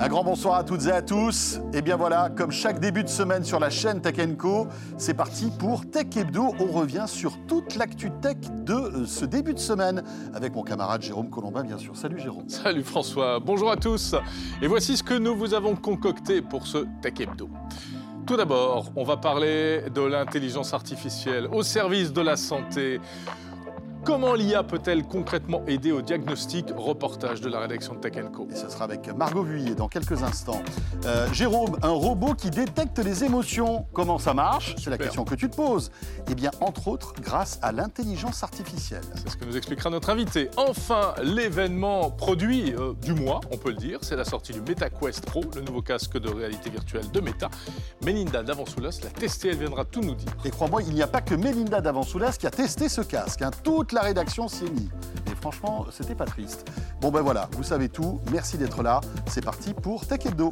Un grand bonsoir à toutes et à tous. Et bien voilà, comme chaque début de semaine sur la chaîne Tech Co, c'est parti pour Tech Hebdo. On revient sur toute l'actu tech de euh, ce début de semaine avec mon camarade Jérôme Colombin, bien sûr. Salut Jérôme. Salut François, bonjour à tous. Et voici ce que nous vous avons concocté pour ce Tech Hebdo. Tout d'abord, on va parler de l'intelligence artificielle au service de la santé. Comment l'IA peut-elle concrètement aider au diagnostic Reportage de la rédaction de Tech Co? Et ce sera avec Margot Vuillet dans quelques instants. Euh, Jérôme, un robot qui détecte les émotions, comment ça marche? C'est la question que tu te poses. Eh bien, entre autres, grâce à l'intelligence artificielle. C'est ce que nous expliquera notre invité. Enfin, l'événement produit euh, du mois, on peut le dire, c'est la sortie du MetaQuest Pro, le nouveau casque de réalité virtuelle de Meta. Melinda Davansoulas l'a testé, elle viendra tout nous dire. Et crois-moi, il n'y a pas que Melinda Davansoulas qui a testé ce casque. Hein. Toute la rédaction s'y est mise. Et franchement, c'était pas triste. Bon ben voilà, vous savez tout. Merci d'être là. C'est parti pour Tech Hebdo.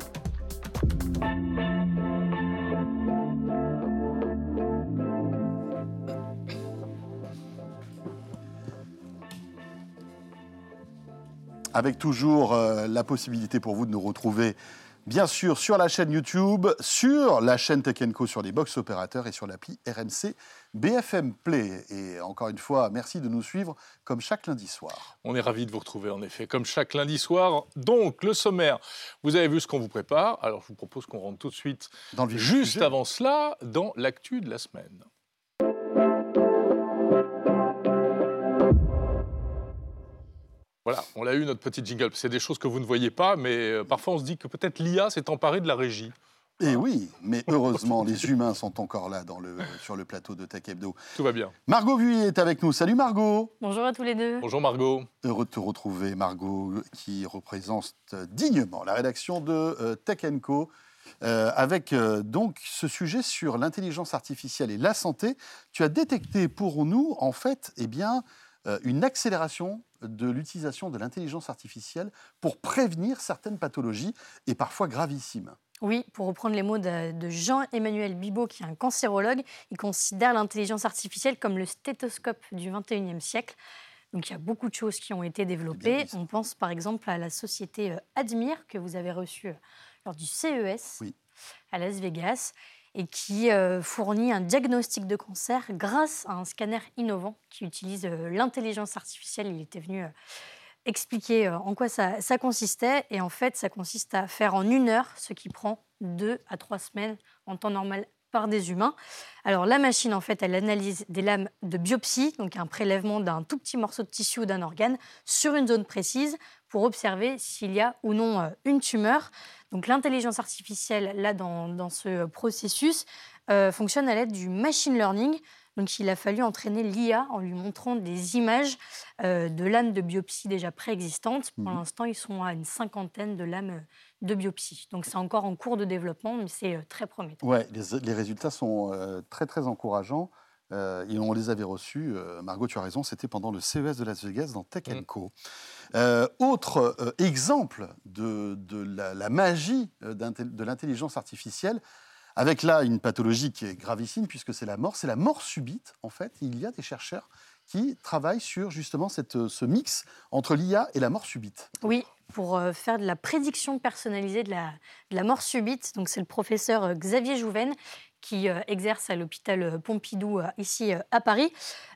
Avec toujours euh, la possibilité pour vous de nous retrouver bien sûr sur la chaîne YouTube, sur la chaîne Tech Co sur les box opérateurs et sur l'appli RMC BFM Play. Et encore une fois, merci de nous suivre comme chaque lundi soir. On est ravis de vous retrouver en effet, comme chaque lundi soir. Donc, le sommaire, vous avez vu ce qu'on vous prépare. Alors, je vous propose qu'on rentre tout de suite, Dans le juste avant cela, dans l'actu de la semaine. Voilà, on l'a eu notre petit jingle. C'est des choses que vous ne voyez pas, mais euh, parfois on se dit que peut-être l'IA s'est emparée de la régie. Et Eh oui, mais heureusement, les humains sont encore là dans le, sur le plateau de Tech Hebdo. Tout va bien. Margot Vuillet est avec nous. Salut Margot Bonjour à tous les deux. Bonjour Margot. Heureux de te retrouver, Margot, qui représente dignement la rédaction de euh, Tech Co. euh, avec euh, donc ce sujet sur l'intelligence artificielle et la santé. Tu as détecté pour nous, en fait, eh bien, euh, une accélération de l'utilisation de l'intelligence artificielle pour prévenir certaines pathologies et parfois gravissimes. Oui, pour reprendre les mots de, de Jean-Emmanuel Bibot, qui est un cancérologue, il considère l'intelligence artificielle comme le stéthoscope du 21e siècle. Donc il y a beaucoup de choses qui ont été développées. On pense par exemple à la société euh, Admire que vous avez reçue euh, lors du CES Oui. à Las Vegas et qui euh, fournit un diagnostic de cancer grâce à un scanner innovant qui utilise euh, l'intelligence artificielle. Il était venu euh, expliquer en quoi ça, consistait. Et en fait, ça consiste à faire en une heure ce qui prend deux à trois semaines en temps normal par des humains. Alors la machine, en fait, elle analyse des lames de biopsie, donc un prélèvement d'un tout petit morceau de tissu ou d'un organe, sur une zone précise pour observer s'il y a ou non une tumeur. Donc l'intelligence artificielle, là, dans, dans ce processus, euh, fonctionne à l'aide du machine learning. Donc il a fallu entraîner l'IA en lui montrant des images euh, de lames de biopsie déjà préexistantes. Pour Mhm. l'instant, ils sont à une cinquantaine de lames de biopsie. Donc c'est encore en cours de développement, mais c'est euh, très prometteur. Ouais, les, les résultats sont euh, très très encourageants. Euh, et on les avait reçus. euh, Margot, tu as raison, c'était pendant le CES de Las Vegas dans Tech Mm. Co. Euh, autre euh, exemple de, de la, la magie de l'intelligence artificielle, avec là une pathologie qui est gravissime puisque c'est la mort, c'est la mort subite. En fait, il y a des chercheurs qui travaillent sur justement cette, ce mix entre l'IA et la mort subite. Oui, pour euh, faire de la prédiction personnalisée de la, de la mort subite. Donc c'est le professeur euh, Xavier Jouven qui euh, exerce à l'hôpital euh, Pompidou euh, ici à Paris.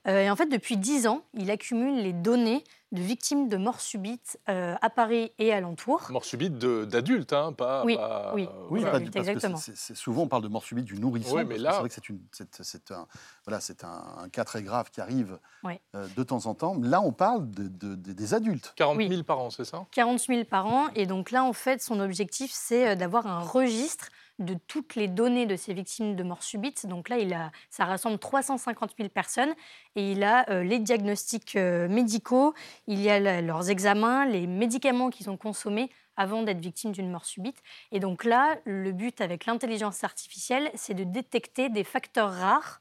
Et en fait, depuis 10 ans, il accumule les données de victimes de mort subite euh, à Paris et alentours. Mort subite de- d'adultes, hein, pas. Oui, pas- oui. Oui, voilà. exactement. souvent on parle de mort subite du nourrisson. Oui, mais là- c'est vrai que c'est une- c'est- c'est un, voilà, c'est un, un cas très grave qui arrive Oui. euh, de temps en temps. Là, on parle de- de- de- des adultes. 40 Oui. 000 par an, c'est ça? 40 000 par an. Et donc là, en fait, son objectif, c'est d'avoir un registre de toutes les données de ces victimes de mort subite. Donc là, il a, ça rassemble 350 000 personnes et il a euh, les diagnostics euh, médicaux, il y a leurs examens, les médicaments qu'ils ont consommés avant d'être victimes d'une mort subite. Et donc là, le but avec l'intelligence artificielle, c'est de détecter des facteurs rares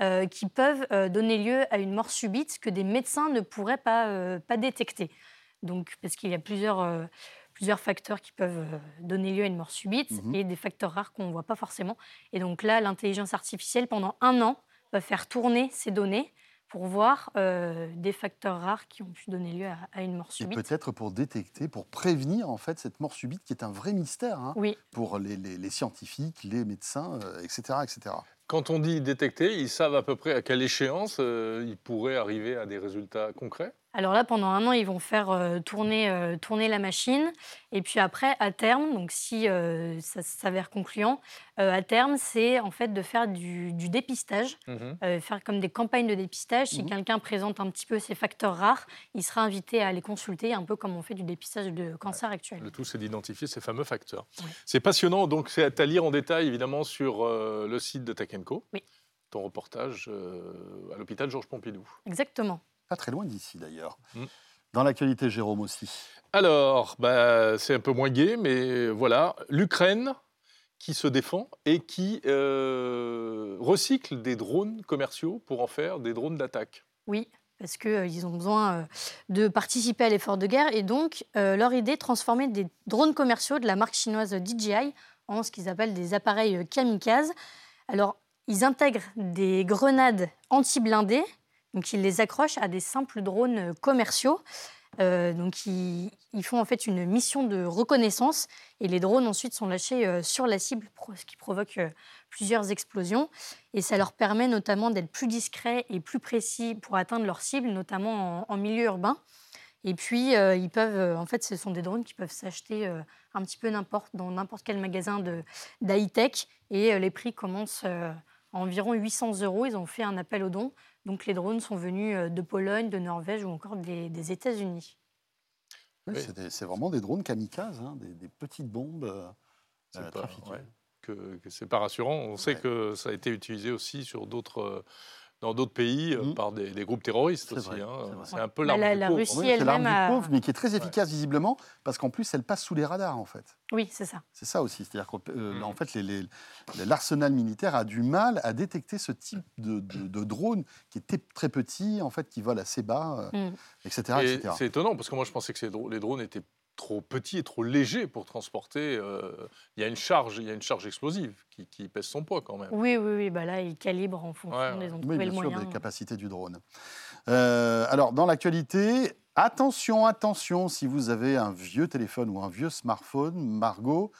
euh, qui peuvent donner lieu à une mort subite que des médecins ne pourraient pas, détecter. Donc, parce qu'il y a plusieurs, plusieurs facteurs qui peuvent euh, donner lieu à une mort subite Mhm. et des facteurs rares qu'on ne voit pas forcément. Et donc là, l'intelligence artificielle, pendant un an, va faire tourner ces données pour voir euh, des facteurs rares qui ont pu donner lieu à, une mort subite. Et peut-être pour détecter, pour prévenir en fait cette mort subite qui est un vrai mystère hein, oui. pour les, les, scientifiques, les médecins, etc., etc. Quand on dit détecter, ils savent à peu près à quelle échéance ils pourraient arriver à des résultats concrets? Alors là, pendant un an, ils vont faire euh, tourner, euh, tourner la machine. Et puis après, à terme, donc si euh, ça s'avère concluant, à terme, c'est en fait de faire du, dépistage, mmh faire comme des campagnes de dépistage. Si mmh quelqu'un présente un petit peu ces facteurs rares, il sera invité à les consulter, un peu comme on fait du dépistage de cancer actuel. Le tout, c'est d'identifier ces fameux facteurs. C'est passionnant. Donc, c'est à lire en détail, évidemment, sur le site de Tech Oui. Ton reportage à l'hôpital Georges Pompidou. Exactement. Pas très loin d'ici d'ailleurs. Mm. Dans l'actualité, Jérôme aussi. Alors, bah, c'est un peu moins gai, mais voilà, l'Ukraine qui se défend et qui euh, recycle des drones commerciaux pour en faire des drones d'attaque. Oui, parce qu'ils euh, ont besoin euh, de participer à l'effort de guerre. Et donc, leur idée, transformer des drones commerciaux de la marque chinoise DJI en ce qu'ils appellent des appareils kamikazes. Alors, ils intègrent des grenades anti-blindées donc ils les accrochent à des simples drones euh, commerciaux. Euh, donc ils, font en fait une mission de reconnaissance et les drones ensuite sont lâchés euh, sur la cible, ce qui provoque plusieurs explosions. Et ça leur permet notamment d'être plus discrets et plus précis pour atteindre leur cible, notamment en, milieu urbain. Et puis, ils peuvent, en fait, ce sont des drones qui peuvent s'acheter un petit peu n'importe, dans n'importe quel magasin d'high-tech. Et les prix commencent à environ 800 euros. Ils ont fait un appel aux dons donc les drones sont venus euh, de Pologne, de Norvège ou encore des, États-Unis. C'est vraiment des drones kamikazes, hein, des, petites bombes euh, euh que, c'est pas rassurant. On sait que ça a été utilisé aussi sur d'autres euh, dans d'autres pays euh, mmh. par des, groupes terroristes aussi. Hein. C'est un peu l'arme la, du Russie elle-même a... pauvre, mais qui est très efficace visiblement, parce qu'en plus elle passe sous les radars en fait. Oui, c'est ça. C'est ça aussi, c'est-à-dire qu'en euh, mmh. fait l'arsenal militaire a du mal à détecter ce type de, drone qui est très petit, en fait, qui vole assez bas, etc. Euh, mmh. C'est étonnant parce que moi je pensais que les drones étaient trop petit et trop léger pour transporter. Euh, il y a une charge, il y a une charge explosive qui, pèse son poids quand même. Oui, oui, oui. Bah là, il calibre en fonction des oui, bien sûr, des capacités du drone. Euh, alors, dans l'actualité, attention, attention, si vous avez un vieux téléphone ou un vieux smartphone, Margot,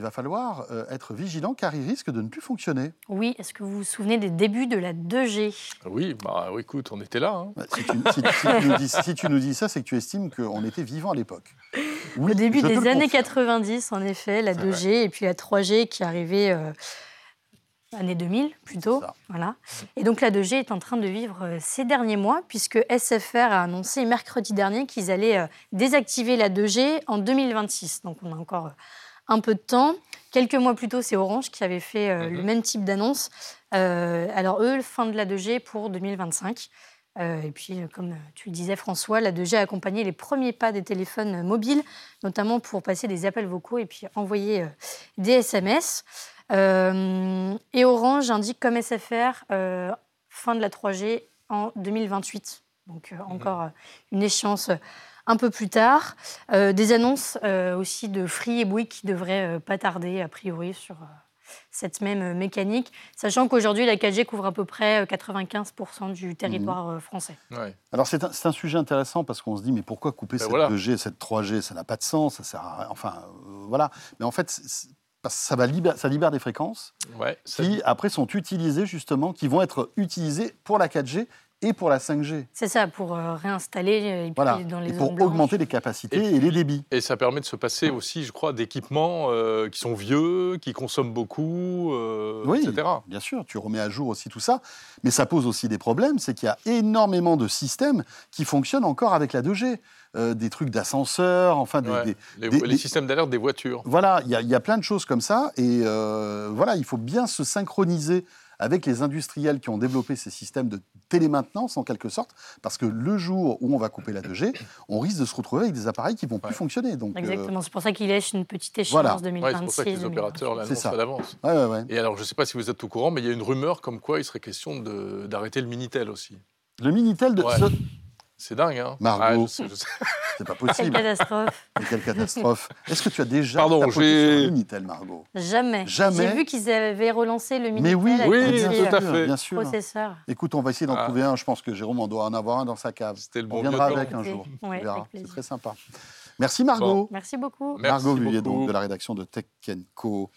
il va falloir euh, être vigilant car il risque de ne plus fonctionner. Oui, est-ce que vous vous souvenez des débuts de la 2G Oui, bah écoute, on était là. Hein. Bah, si, tu, nous dis, ça, c'est que tu estimes qu'on était vivant à l'époque. Au début des années 90, en effet, la 2G et puis la 3G qui arrivait euh, année 2000 plutôt. Voilà. Et donc la 2G est en train de vivre euh, ces derniers mois puisque SFR a annoncé mercredi dernier qu'ils allaient désactiver la 2G en 2026. Donc on a encore un peu de temps. Quelques mois plus tôt, c'est Orange qui avait fait euh, le mhm. même type d'annonce. Euh, alors eux, fin de la 2G pour 2025. Euh, et puis, comme tu le disais, François, la 2G a accompagné les premiers pas des téléphones mobiles, notamment pour passer des appels vocaux et puis envoyer des SMS. et Orange indique comme SFR fin de la 3G en 2028. Donc mhm. encore une échéance un peu plus tard. Euh, des annonces euh, aussi de Free et Bouygues qui devraient euh, pas tarder, a priori, sur cette même mécanique, sachant qu'aujourd'hui, la 4G couvre à peu près 95% du territoire mhm. français. Alors, c'est un, sujet intéressant parce qu'on se dit, mais pourquoi couper ben cette 2G, cette 3G Ça n'a pas de sens, ça sert à, Enfin, voilà. Mais en fait, ça, va ça libère des fréquences qui, après, sont utilisées, justement, qui vont être utilisées pour la 4G et pour la 5G. C'est ça, pour euh, réinstaller euh, dans les et pour augmenter les capacités et, les débits. Et ça permet de se passer aussi, je crois, d'équipements euh, qui sont vieux, qui consomment beaucoup, oui, etc. Bien sûr, tu remets à jour aussi tout ça, mais ça pose aussi des problèmes, c'est qu'il y a énormément de systèmes qui fonctionnent encore avec la 2G. des trucs d'ascenseur, enfin des, les, systèmes d'alerte des voitures. Voilà, il y, y, a plein de choses comme ça, et voilà, il faut bien se synchroniser avec les industriels qui ont développé ces systèmes de télémaintenance en quelque sorte, parce que le jour où on va couper la 2G, on risque de se retrouver avec des appareils qui vont plus fonctionner. Donc, euh, Exactement, c'est pour ça qu'il laisse une petite échéance 2026. c'est pour ça que les opérateurs l'annoncent à l'avance. Ouais, Et alors, je ne sais pas si vous êtes au courant, mais il y a une rumeur comme quoi il serait question d'arrêter le Minitel aussi. Le Minitel de... C'est dingue, hein Margot. Ah. C'est pas Quelle possible. catastrophe. Mais quelle catastrophe. Est-ce que tu as déjà Pardon, sur Minitel, Margot? Jamais. Jamais. J'ai vu qu'ils avaient relancé le Mais Minitel oui, avec Oui, bien tout à euh, fait. Bien sûr. processeur. Écoute, on va essayer d'en Ah. trouver un. Je pense que Jérôme en doit en avoir un dans sa cave. C'était le On bon vieux viendra temps. avec un jour. ouais, C'est très sympa. Merci Margot. Merci beaucoup. Merci Margot Vuillet, beaucoup. donc de la rédaction de Tech Co.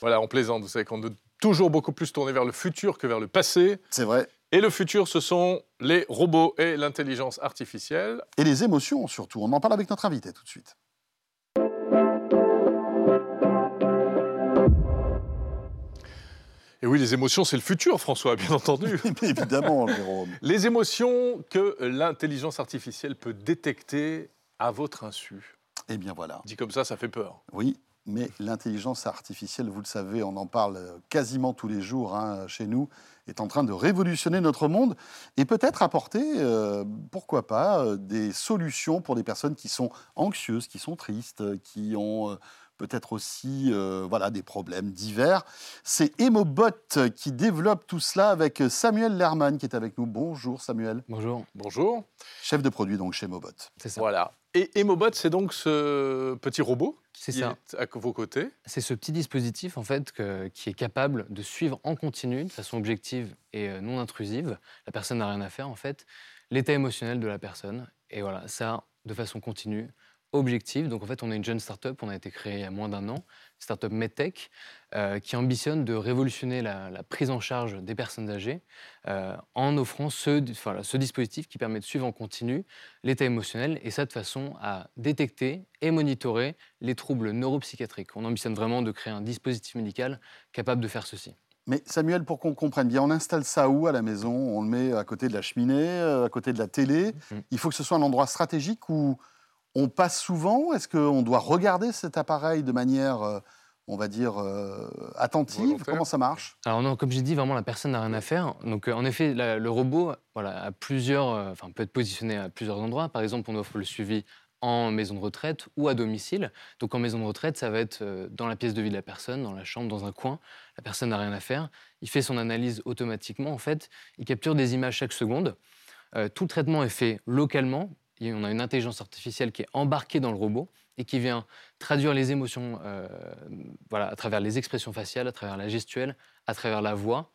Voilà, on plaisante. Vous savez qu'on doit toujours beaucoup plus tourner vers le futur que vers le passé. C'est vrai. Et le futur, ce sont les robots et l'intelligence artificielle. Et les émotions surtout. On en parle avec notre invité tout de suite. Et oui, les émotions, c'est le futur, François, bien entendu. Évidemment, Jérôme. les émotions que l'intelligence artificielle peut détecter à votre insu. Eh bien voilà. Dit comme ça, ça fait peur. Oui, mais l'intelligence artificielle, vous le savez, on en parle quasiment tous les jours hein, chez nous, est en train de révolutionner notre monde et peut-être apporter, euh, pourquoi pas, euh, des solutions pour des personnes qui sont anxieuses, qui sont tristes, qui ont euh, peut-être aussi euh, voilà, des problèmes divers. C'est Emobot qui développe tout cela avec Samuel Lerman qui est avec nous. Bonjour Samuel, Bonjour, Bonjour. chef de produit donc chez Emobot. c'est ça. Voilà. Et Emobot, c'est donc ce petit robot C'est qui ça. est à vos côtés. C'est ce petit dispositif en fait que- qui est capable de suivre en continu, de façon objective et euh, non intrusive. La personne n'a rien à faire en fait. L'état émotionnel de la personne et voilà ça de façon continue, objective. Donc en fait on est une jeune start-up, on a été créé il y a moins d'un an, start-up MedTech, euh, qui ambitionne de révolutionner la, la prise en charge des personnes âgées euh, en offrant ce, dispositif qui permet de suivre en continu l'état émotionnel et ça de façon à détecter et monitorer les troubles neuropsychiatriques. On ambitionne vraiment de créer un dispositif médical capable de faire ceci. Mais Samuel, pour qu'on comprenne bien, on installe ça où à la maison? On le met à côté de la cheminée, euh, à côté de la télé? Mhm. Il faut que ce soit un endroit stratégique où on passe souvent. Est-ce qu'on doit regarder cet appareil de manière, euh, on va dire, euh, attentive? Volontaire. Comment ça marche? Alors non, comme j'ai dit, vraiment la personne n'a rien à faire. Donc euh, en effet, la- le robot, voilà, a plusieurs, euh, enfin peut être positionné à plusieurs endroits. Par exemple, on offre le suivi en maison de retraite ou à domicile. Donc en maison de retraite, ça va être euh, dans la pièce de vie de la personne, dans la chambre, dans un coin. La personne n'a rien à faire. Il fait son analyse automatiquement. En fait, il capture des images chaque seconde. Euh, tout le traitement est fait localement. On a une intelligence artificielle qui est embarquée dans le robot et qui vient traduire les émotions euh, à travers les expressions faciales, à travers la gestuelle, à travers la voix.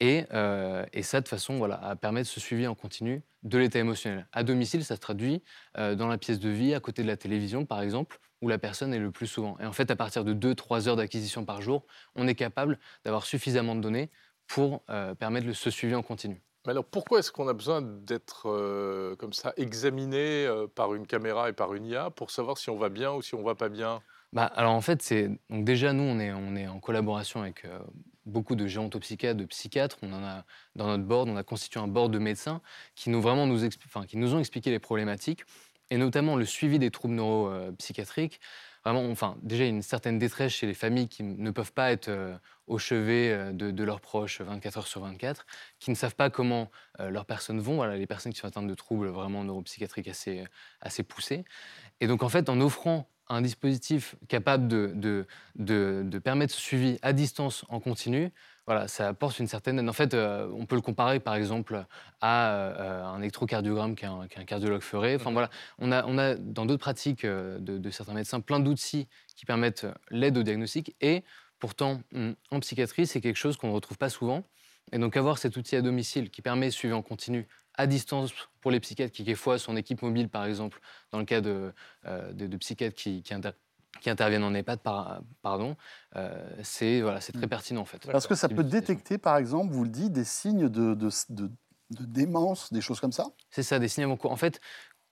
Et, euh, ça, de façon voilà, à permettre ce suivi en continu de l'état émotionnel. À domicile, ça se traduit euh, dans la pièce de vie, à côté de la télévision, par exemple, où la personne est le plus souvent. Et en fait, à partir de 2-3 heures d'acquisition par jour, on est capable d'avoir suffisamment de données pour permettre ce suivi en continu. Mais alors, pourquoi est-ce qu'on a besoin d'être euh, comme ça examiné euh, par une caméra et par une IA pour savoir si on va bien ou si on va pas bien? Bah, alors en fait, c'est donc déjà nous on est on est en collaboration avec euh, beaucoup de gérontopsychiatres, de psychiatres. On en a dans notre board, on a constitué un board de médecins qui nous vraiment nous expli- enfin, qui nous ont expliqué les problématiques et notamment le suivi des troubles neuropsychiatriques. Vraiment, enfin déjà il y a une certaine détresse chez les familles qui ne peuvent pas être euh, au chevet euh, de, leurs proches 24 heures sur 24, qui ne savent pas comment euh, leurs personnes vont. Voilà, les personnes qui sont atteintes de troubles vraiment neuropsychiatriques assez assez poussés. Et donc en fait, en offrant un dispositif capable de, de, de permettre ce suivi à distance en continu, voilà, ça apporte une certaine aide. En fait, euh, on peut le comparer par exemple à euh, un électrocardiogramme qu'un cardiologue ferait. Enfin voilà, on a, on a dans d'autres pratiques euh, de, de certains médecins plein d'outils qui permettent l'aide au diagnostic et pourtant hum, en psychiatrie, c'est quelque chose qu'on ne retrouve pas souvent. Et donc avoir cet outil à domicile qui permet de suivi en continu à distance pour les psychiatres qui, quelquefois, sont en équipe mobile, par exemple, dans le cas de, euh, de, de psychiatres qui, qui, qui interviennent en EHPAD, par- pardon, euh, c'est voilà, c'est très pertinent, en fait. Parce que ça peut détecter, par exemple, vous le dites, des signes de, de, de- de démence, des choses comme ça? C'est ça, des signes avant-coureurs. En fait,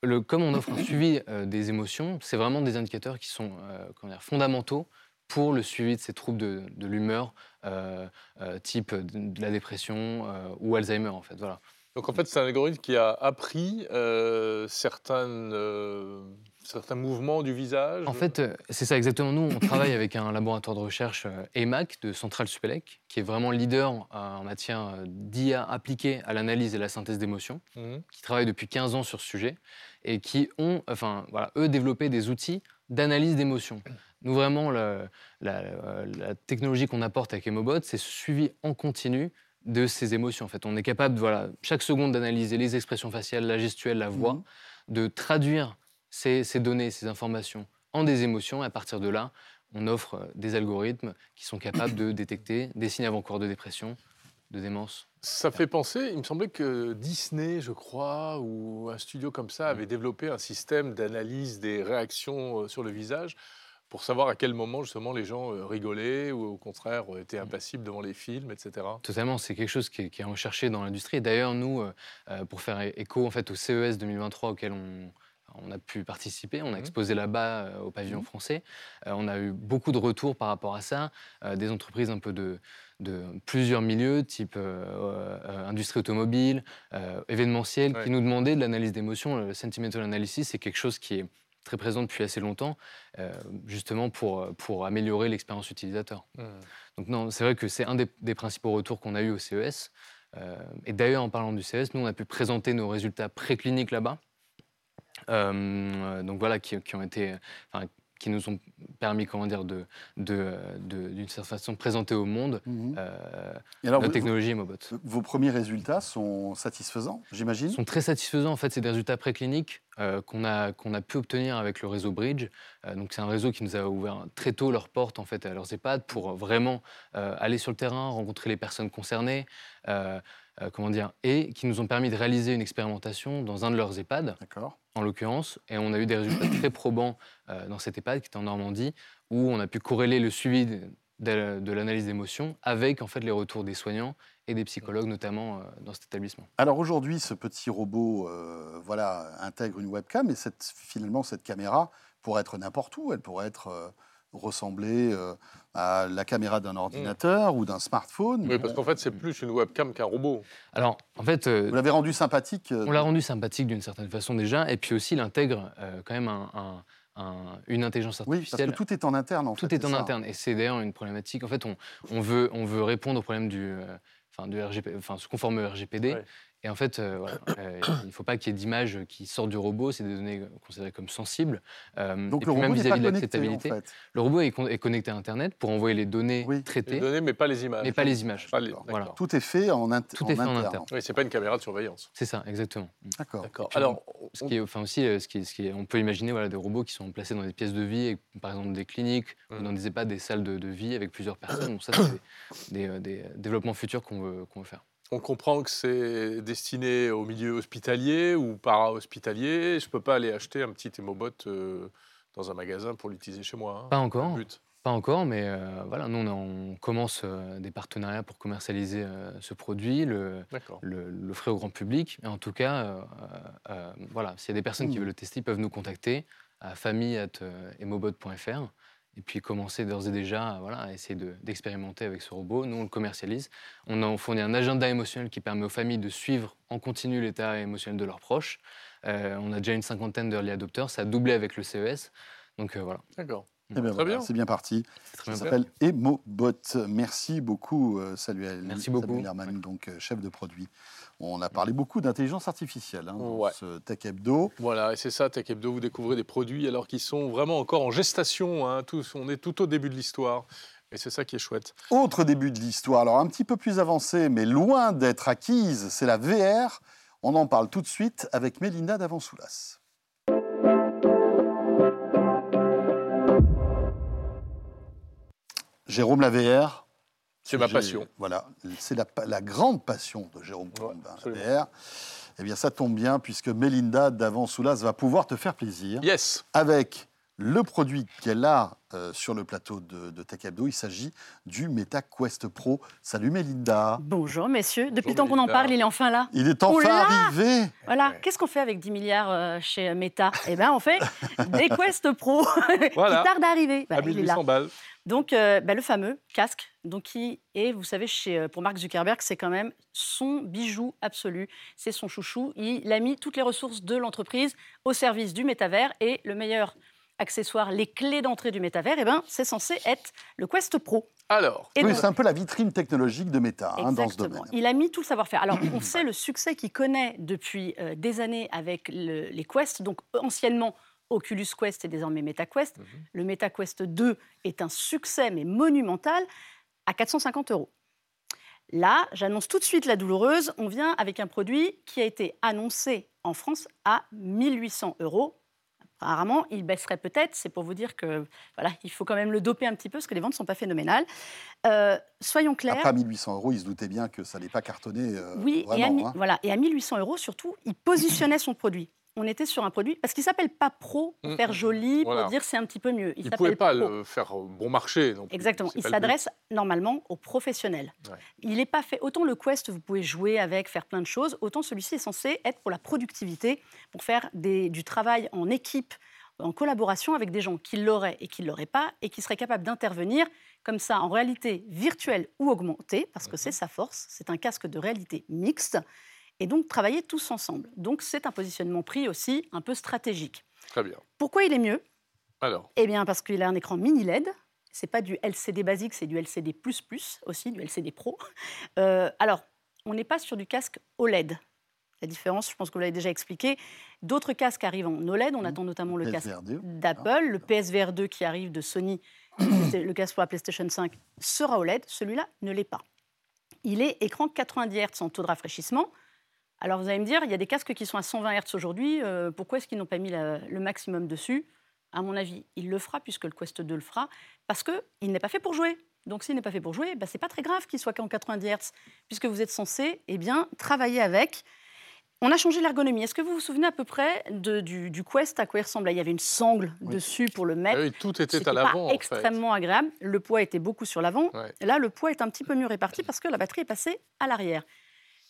le, comme on offre un suivi euh, des émotions, c'est vraiment des indicateurs qui sont euh, comment dire, fondamentaux pour le suivi de ces troubles de, de l'humeur, euh, euh, type de, la dépression euh, ou Alzheimer, en fait. Voilà. Donc en fait, c'est un algorithme qui a appris euh, certaines, euh, certains mouvements du visage. En fait, euh, c'est ça exactement. Nous, on travaille avec un laboratoire de recherche euh, EMAC de Centrale Supélec, qui est vraiment leader en matière d'IA appliquée à l'analyse et la synthèse d'émotions, Mhm. qui travaille depuis 15 ans sur ce sujet et qui ont, enfin, voilà, eux, développé des outils d'analyse d'émotions. Nous, vraiment, la, la- la technologie qu'on apporte avec Emobot, c'est ce suivi en continu de ces émotions. En fait, on est capable, voilà, chaque seconde d'analyser les expressions faciales, la gestuelle, la voix, Mhm. de traduire ces, ces données, ces informations en des émotions. Et à partir de là, on offre euh, des algorithmes qui sont capables de détecter des signes avant-coureurs de dépression, de démence. Ça fait penser, il me semblait que Disney, je crois, ou un studio comme ça avait développé un système d'analyse des réactions euh, sur le visage pour savoir à quel moment justement les gens euh, rigolaient ou au contraire euh, étaient impassibles devant les films, etc. Totalement, c'est quelque chose qui est, qui est recherché dans l'industrie. D'ailleurs, nous, euh, pour faire écho en fait, au CES 2023 auquel on, on a pu participer, on a Mhm. exposé là-bas euh, au pavillon Mhm. français, euh, on a eu beaucoup de retours par rapport à ça, euh, des entreprises un peu de, de plusieurs milieux, type industrie automobile, événementiel, Ouais. qui nous demandaient de l'analyse d'émotions. Le sentimental analysis, c'est quelque chose qui est très présent depuis assez longtemps, euh, justement pour, pour améliorer l'expérience utilisateur. Hmm. Donc non, c'est vrai que c'est un des, des principaux retours qu'on a eu au CES. Euh, et d'ailleurs, en parlant du CES, nous, on a pu présenter nos résultats précliniques là-bas. Euh, donc voilà, qui, qui ont été, enfin, qui nous ont permis, comment dire, de, de, d'une certaine façon, présenter au monde Mhm. euh, Et alors, notre vous- technologie Mobot. vos premiers résultats sont satisfaisants, j'imagine? Ils sont très satisfaisants. En fait, c'est des résultats précliniques euh, qu'on a, qu'on a pu obtenir avec le réseau Bridge. Euh, donc, c'est un réseau qui nous a ouvert très tôt leurs portes en fait, à leurs EHPAD pour vraiment aller sur le terrain, rencontrer les personnes concernées, euh, comment dire, et qui nous ont permis de réaliser une expérimentation dans un de leurs EHPAD, en l'occurrence. Et on a eu des résultats très probants euh, dans cet EHPAD qui était en Normandie, où on a pu corréler le suivi de, l'analyse d'émotions avec en fait les retours des soignants et des psychologues, notamment euh, dans cet établissement. Alors aujourd'hui, ce petit robot voilà, intègre une webcam, et cette, finalement, cette caméra pourrait être n'importe où. Elle pourrait être ressembler euh, à la caméra d'un ordinateur ou d'un smartphone. Oui, parce qu'en fait, c'est plus une webcam qu'un robot. Alors, en fait, euh, Vous l'avez rendu sympathique. euh, On l'a rendu sympathique d'une certaine façon déjà, et puis aussi il intègre euh, quand même un- un- un- une intelligence Oui, parce artificielle. que tout est en interne, en tout fait. est en ça interne, et c'est d'ailleurs une problématique. En fait, on, on veut, on veut répondre au problème du, euh, enfin, du RGP, enfin, se conformer au RGPD. Ouais. Et en fait, euh, voilà, euh, il ne faut pas qu'il y ait d'images qui sortent du robot, c'est des données considérées comme sensibles. Euh, Donc et le puis même vis-à-vis de en l'acceptabilité. fait. Le robot est, con- est connecté à Internet pour envoyer les données Oui. Les traitées, données, mais pas les images. mais pas les images. Pas les- Voilà. d'accord. Tout est fait en, int- Tout est fait en interne. interne. Oui, c'est pas une caméra de surveillance. C'est ça, exactement. D'accord. Alors, Ce qui est, enfin aussi, ce qui est- ce qui est- on peut imaginer voilà, des robots qui sont placés dans des pièces de vie, et, par exemple des cliniques Mm. ou dans des EHPAD, des salles de, de vie avec plusieurs personnes. Donc ça, c'est des, des, des développements futurs qu'on veut, qu'on veut faire. On comprend que c'est destiné au milieu hospitalier ou para-hospitalier. Je peux pas aller acheter un petit Emobot euh, dans un magasin pour l'utiliser chez moi. hein. Pas Le encore, but. pas encore, mais euh, voilà, nous on, commence euh, des partenariats pour commercialiser euh, ce produit, le, D'accord. le, l'offrir au grand public. Et en tout cas, voilà, s'il y a des personnes qui Mm. veulent le tester, ils peuvent nous contacter à famille@emobot.fr et puis commencer d'ores et déjà voilà, à essayer de- d'expérimenter avec ce robot. Nous, on le commercialise. On a fourni un agenda émotionnel qui permet aux familles de suivre en continu l'état émotionnel de leurs proches. Euh, on a déjà une cinquantaine d'early adopters, ça a doublé avec le CES. Donc euh, voilà, D'accord. Eh bien, voilà, bien. C'est bien parti. très Ça s'appelle Emobot. Merci beaucoup, euh, Samuel. Merci beaucoup. Samuel Herman, donc euh, chef de produit. On a parlé beaucoup d'intelligence artificielle hein, dans Ouais. ce Tech Hebdo. Voilà, et c'est ça, Tech Hebdo, vous découvrez des produits alors qu'ils sont vraiment encore en gestation. hein, tous, on est tout au début de l'histoire. Et c'est ça qui est chouette. Autre début de l'histoire, alors un petit peu plus avancé, mais loin d'être acquise, c'est la VR. On en parle tout de suite avec Mélina Davansoulas. Jérôme, la VR, C'est ma passion. Voilà, c'est la, grande passion de Jérôme Ouais. Eh bien, ça tombe bien puisque Mélinda Davansoulas va pouvoir te faire plaisir Yes avec le produit qu'elle a euh, sur le plateau de, de Tech Hebdo. Il s'agit du Meta Quest Pro. Salut Mélinda. Bonjour messieurs, depuis le Bonjour, temps qu'on en parle, il est enfin là. Il est enfin Oula arrivé. Voilà, Ouais. qu'est-ce qu'on fait avec 10 milliards euh, chez Meta? Eh bien, on fait des Quest Pro Voilà. qui tardent à arriver. Bah, À il est là. 1800 balles. Donc, euh, bah, le fameux casque, donc qui est, vous savez, chez, euh, pour Mark Zuckerberg, c'est quand même son bijou absolu, c'est son chouchou. Il a mis toutes les ressources de l'entreprise au service du métavers et le meilleur accessoire, les clés d'entrée du métavers, eh ben, c'est censé être le Quest Pro. Alors, Et Oui, donc- c'est un peu la vitrine technologique de Meta hein, dans ce domaine. Il a mis tout le savoir-faire. Alors, on sait le succès qu'il connaît depuis euh, des années avec le- les Quest, donc anciennement Oculus Quest et désormais MetaQuest. Mhm. Le MetaQuest 2 est un succès, mais monumental, à 450 euros. Là, j'annonce tout de suite la douloureuse. On vient avec un produit qui a été annoncé en France à 1800 euros. Apparemment, il baisserait peut-être. C'est pour vous dire que voilà, il faut quand même le doper un petit peu parce que les ventes ne sont pas phénoménales. Euh, soyons clairs. Après, à 1800 euros, il se doutait bien que ça n'allait pas cartonner. euh, Oui, et à, vraiment, hein. voilà, et à 1800 euros, surtout, il positionnait son produit. On était sur un produit, parce qu'il s'appelle pas pro, pour Mm, faire mm, joli, voilà. pour dire c'est un petit peu mieux. Il, ne pouvait s'appelle pas pro. le faire bon marché. non plus. Exactement. Il s'adresse normalement aux professionnels. Ouais. Il n'est pas fait. Autant le Quest, vous pouvez jouer avec, faire plein de choses. Autant celui-ci est censé être pour la productivité, pour faire des- du travail en équipe, en collaboration avec des gens qui l'auraient et qui ne l'auraient pas, et qui seraient capables d'intervenir comme ça en réalité virtuelle ou augmentée, parce que Mhm. c'est sa force. C'est un casque de réalité mixte. Et donc travailler tous ensemble. Donc c'est un positionnement prix aussi un peu stratégique. Très bien. Pourquoi il est mieux? Alors, eh bien, parce qu'il a un écran mini LED. C'est pas du LCD basique, c'est du LCD aussi, du LCD Pro. Euh, alors, on n'est pas sur du casque OLED. La différence, je pense que vous l'avez déjà expliqué. D'autres casques arrivent en OLED. On attend notamment le casque PSVR2. d'Apple, le PSVR 2 qui arrive de Sony, le casque pour la PlayStation 5 sera OLED. Celui-là ne l'est pas. Il est écran 90 Hz en taux de rafraîchissement. Alors vous allez me dire, il y a des casques qui sont à 120 Hz aujourd'hui. euh, pourquoi est-ce qu'ils n'ont pas mis la- le maximum dessus? À mon avis, il le fera puisque le Quest 2 le fera, parce qu'il n'est pas fait pour jouer. Donc s'il n'est pas fait pour jouer, bah, c'est pas très grave qu'il soit qu'en 90 Hz, puisque vous êtes censé eh bien, travailler avec. On a changé l'ergonomie. Est-ce que vous vous souvenez à peu près de- du, du Quest à quoi il ressemblait Il y avait une sangle Oui. dessus pour le ah mettre. oui, tout était à l'avant. fait. extrêmement agréable. Le poids était beaucoup sur l'avant. Ouais. Là, le poids est un petit peu mieux réparti parce que la batterie est passée à l'arrière.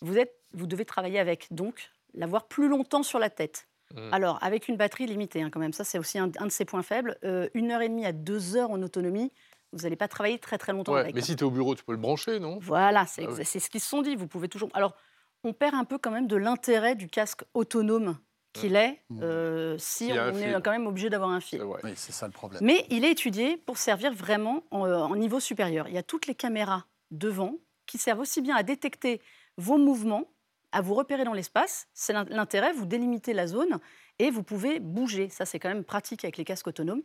Vous, êtes, vous devez travailler avec, donc l'avoir plus longtemps sur la tête. Mm. Alors, avec une batterie limitée, hein, quand même, ça c'est aussi un, un de ses points faibles. Euh, une heure et demie à deux heures en autonomie, vous n'allez pas travailler très très longtemps Ouais, avec. mais si tu es au bureau, tu peux le brancher, non? Voilà, c'est Ah oui. c'est ce qu'ils se sont dit. Vous pouvez toujours. Alors, on perd un peu quand même de l'intérêt du casque autonome qu'il est Mm. euh, si on est fil. quand même obligé d'avoir un fil. Oui, c'est ça le problème. Mais il est étudié pour servir vraiment en, euh, en niveau supérieur. Il y a toutes les caméras devant qui servent aussi bien à détecter vos mouvements, à vous repérer dans l'espace. C'est l'in- l'intérêt, vous délimitez la zone et vous pouvez bouger. Ça, c'est quand même pratique avec les casques autonomes.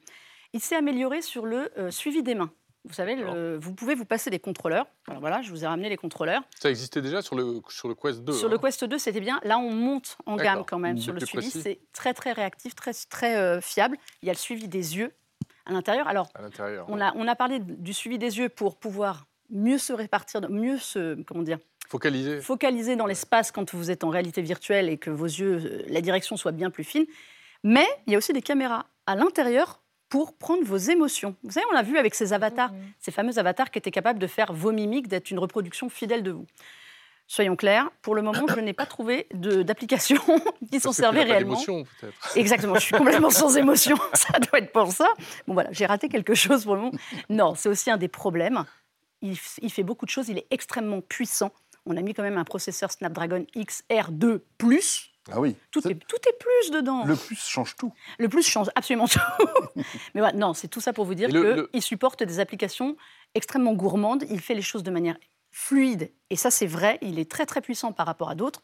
Il s'est amélioré sur le euh, suivi des mains. Vous savez, le- vous pouvez vous passer des contrôleurs. Alors voilà, je vous ai ramené les contrôleurs. Ça existait déjà sur le, sur le Quest 2. Sur hein. le Quest 2, c'était bien. Là, on monte en gamme quand même sur le suivi. C'est très, très réactif, très, très euh, fiable. Il y a le suivi des yeux à l'intérieur. Alors, à on a, on a parlé du suivi des yeux pour pouvoir mieux se répartir, mieux se comment dire, Focalisé. focaliser dans l'espace quand vous êtes en réalité virtuelle et que vos yeux, euh, la direction soit bien plus fine. Mais il y a aussi des caméras à l'intérieur pour prendre vos émotions. Vous savez, on l'a vu avec ces avatars, ces fameux avatars qui étaient capables de faire vos mimiques, d'être une reproduction fidèle de vous. Soyons clairs, pour le moment, je n'ai pas trouvé d'applications qui s'en pas réellement. peut-être. Exactement, je suis complètement sans émotion, ça doit être pour ça. Bon voilà, j'ai raté quelque chose pour le moment. Non, c'est aussi un des problèmes. Il fait beaucoup de choses, il est extrêmement puissant. On a mis quand même un processeur Snapdragon XR2+. Ah oui. Tout est, tout est plus dedans. Le plus change tout. Le plus change absolument tout. Mais voilà, non, c'est tout ça pour vous dire qu'il le- supporte des applications extrêmement gourmandes. Il fait les choses de manière fluide. Et ça, c'est vrai. Il est très, très puissant par rapport à d'autres.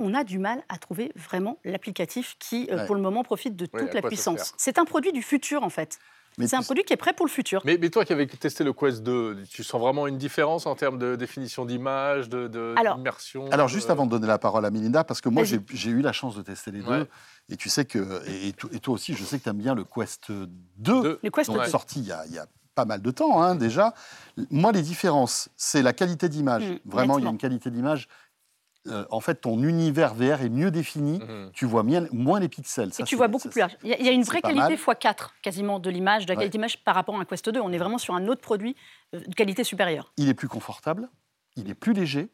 On a du mal à trouver vraiment l'applicatif qui, euh, Ouais. pour le moment, profite de toute la puissance. C'est un produit du futur, en fait. Mais C'est un produit qui est prêt pour le futur. Mais, mais toi qui avais testé le Quest 2, tu sens vraiment une différence en termes de définition d'image, de, de- Alors- d'immersion Alors, juste de- avant de donner la parole à Melinda, parce que moi, j'ai eu la chance de tester les Ouais. deux. Et tu sais que, et, et to- et toi aussi, je sais que tu aimes bien le Quest 2, Deux. Le Quest donc Ouais. 2. sorti il y, a, il y a pas mal de temps hein, déjà. Moi, les différences, c'est la qualité d'image. Mm, Vraiment, il y a une qualité d'image. Euh, en fait, ton univers VR est mieux défini. Mhm. Tu vois bien, moins les pixels. Et tu vois beaucoup ça, plus large. Il y, a- il y a une vraie qualité mal. x4 quasiment de l'image, de la Ouais. qualité d'image par rapport à un Quest 2. On est vraiment sur un autre produit euh, de qualité supérieure. Il est plus confortable, il est plus léger.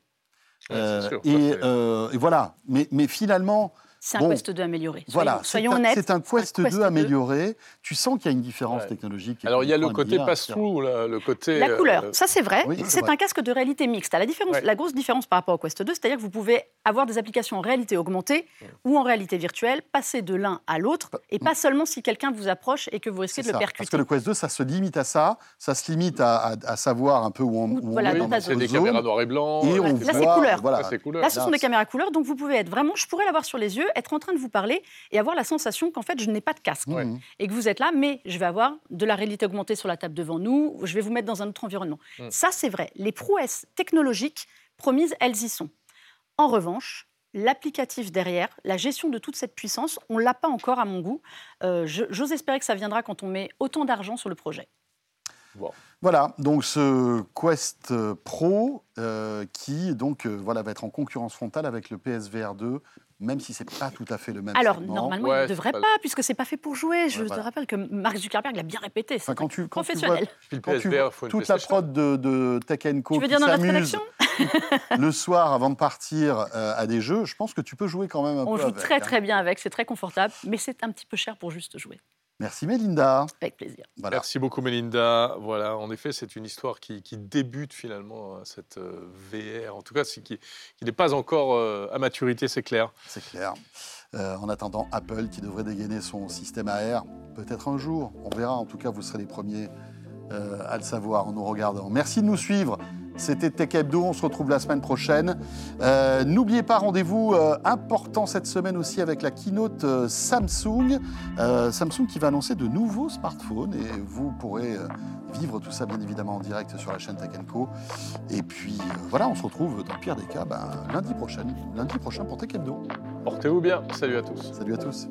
Ouais, euh, sûr, et, euh, voilà. Mais, mais finalement, C'est un Bon. Quest 2 amélioré. Soyons, voilà, soyons honnêtes. c'est un Quest 2 Quest 2. amélioré. Tu sens qu'il y a une différence Ouais. technologique. Alors il y a le côté pass-through, le côté. La couleur, euh, ça c'est vrai. oui, c'est un casque de réalité mixte. La, différence, Ouais. la grosse différence par rapport au Quest 2, c'est-à-dire que vous pouvez avoir des applications en réalité augmentée ou en réalité virtuelle, passer de l'un à l'autre, et pas seulement si quelqu'un vous approche et que vous risquez de le percuter. Parce que le Quest 2, ça se limite à ça. Ça se limite à, à- à savoir un peu où on, Où- on voilà, est notre c'est des caméras noir et blanc. Et on Là, c'est couleur. Là, ce sont des caméras couleur, donc vous pouvez être vraiment. Je pourrais l'avoir sur les yeux être en train de vous parler et avoir la sensation qu'en fait, je n'ai pas de casque Mhm. et que vous êtes là, mais je vais avoir de la réalité augmentée sur la table devant nous, je vais vous mettre dans un autre environnement. Mm. Ça, c'est vrai. Les prouesses technologiques promises, elles y sont. En revanche, l'applicatif derrière, la gestion de toute cette puissance, on ne l'a pas encore à mon goût. Euh, J'ose espérer que ça viendra quand on met autant d'argent sur le projet. Voilà, donc ce Quest euh, Pro euh, qui donc euh, voilà va être en concurrence frontale avec le PSVR 2, même si c'est pas tout à fait le même. Alors, segment. normalement, Ouais, il ne devrait pas pas, puisque c'est pas fait pour jouer. Je Ouais, te voilà. rappelle que Mark Zuckerberg l'a bien répété. Enfin, C'est quand tu, quand tu vois, professionnel. Puis le quand tu vois toute la prod de, de Tech Co Tu veux qui dire dans notre s'amuse rédaction le soir avant de partir euh, à des jeux, je pense que tu peux jouer quand même un On peu joue avec, très hein. très bien avec, c'est très confortable, mais c'est un petit peu cher pour juste jouer. Merci Mélinda. Avec plaisir. Voilà. Merci beaucoup, Melinda. Voilà, en effet, c'est une histoire qui, qui débute finalement, euh, cette euh, VR. En tout cas, qui, qui n'est pas encore euh, à maturité, c'est clair. C'est clair. Euh, en attendant, Apple qui devrait dégainer son système AR, peut-être un jour, on verra. En tout cas, vous serez les premiers euh, à le savoir en nous regardant. Merci de nous suivre. C'était Tech Hebdo. On se retrouve la semaine prochaine. Euh, N'oubliez pas, rendez-vous euh, important cette semaine aussi avec la keynote euh, Samsung. Samsung qui va annoncer de nouveaux smartphones et vous pourrez vivre tout ça bien évidemment en direct sur la chaîne Tech Co. Et puis voilà, on se retrouve dans le pire des cas ben, lundi prochain, lundi prochain pour Tech Hebdo. Portez-vous bien. Salut à tous. Salut à tous.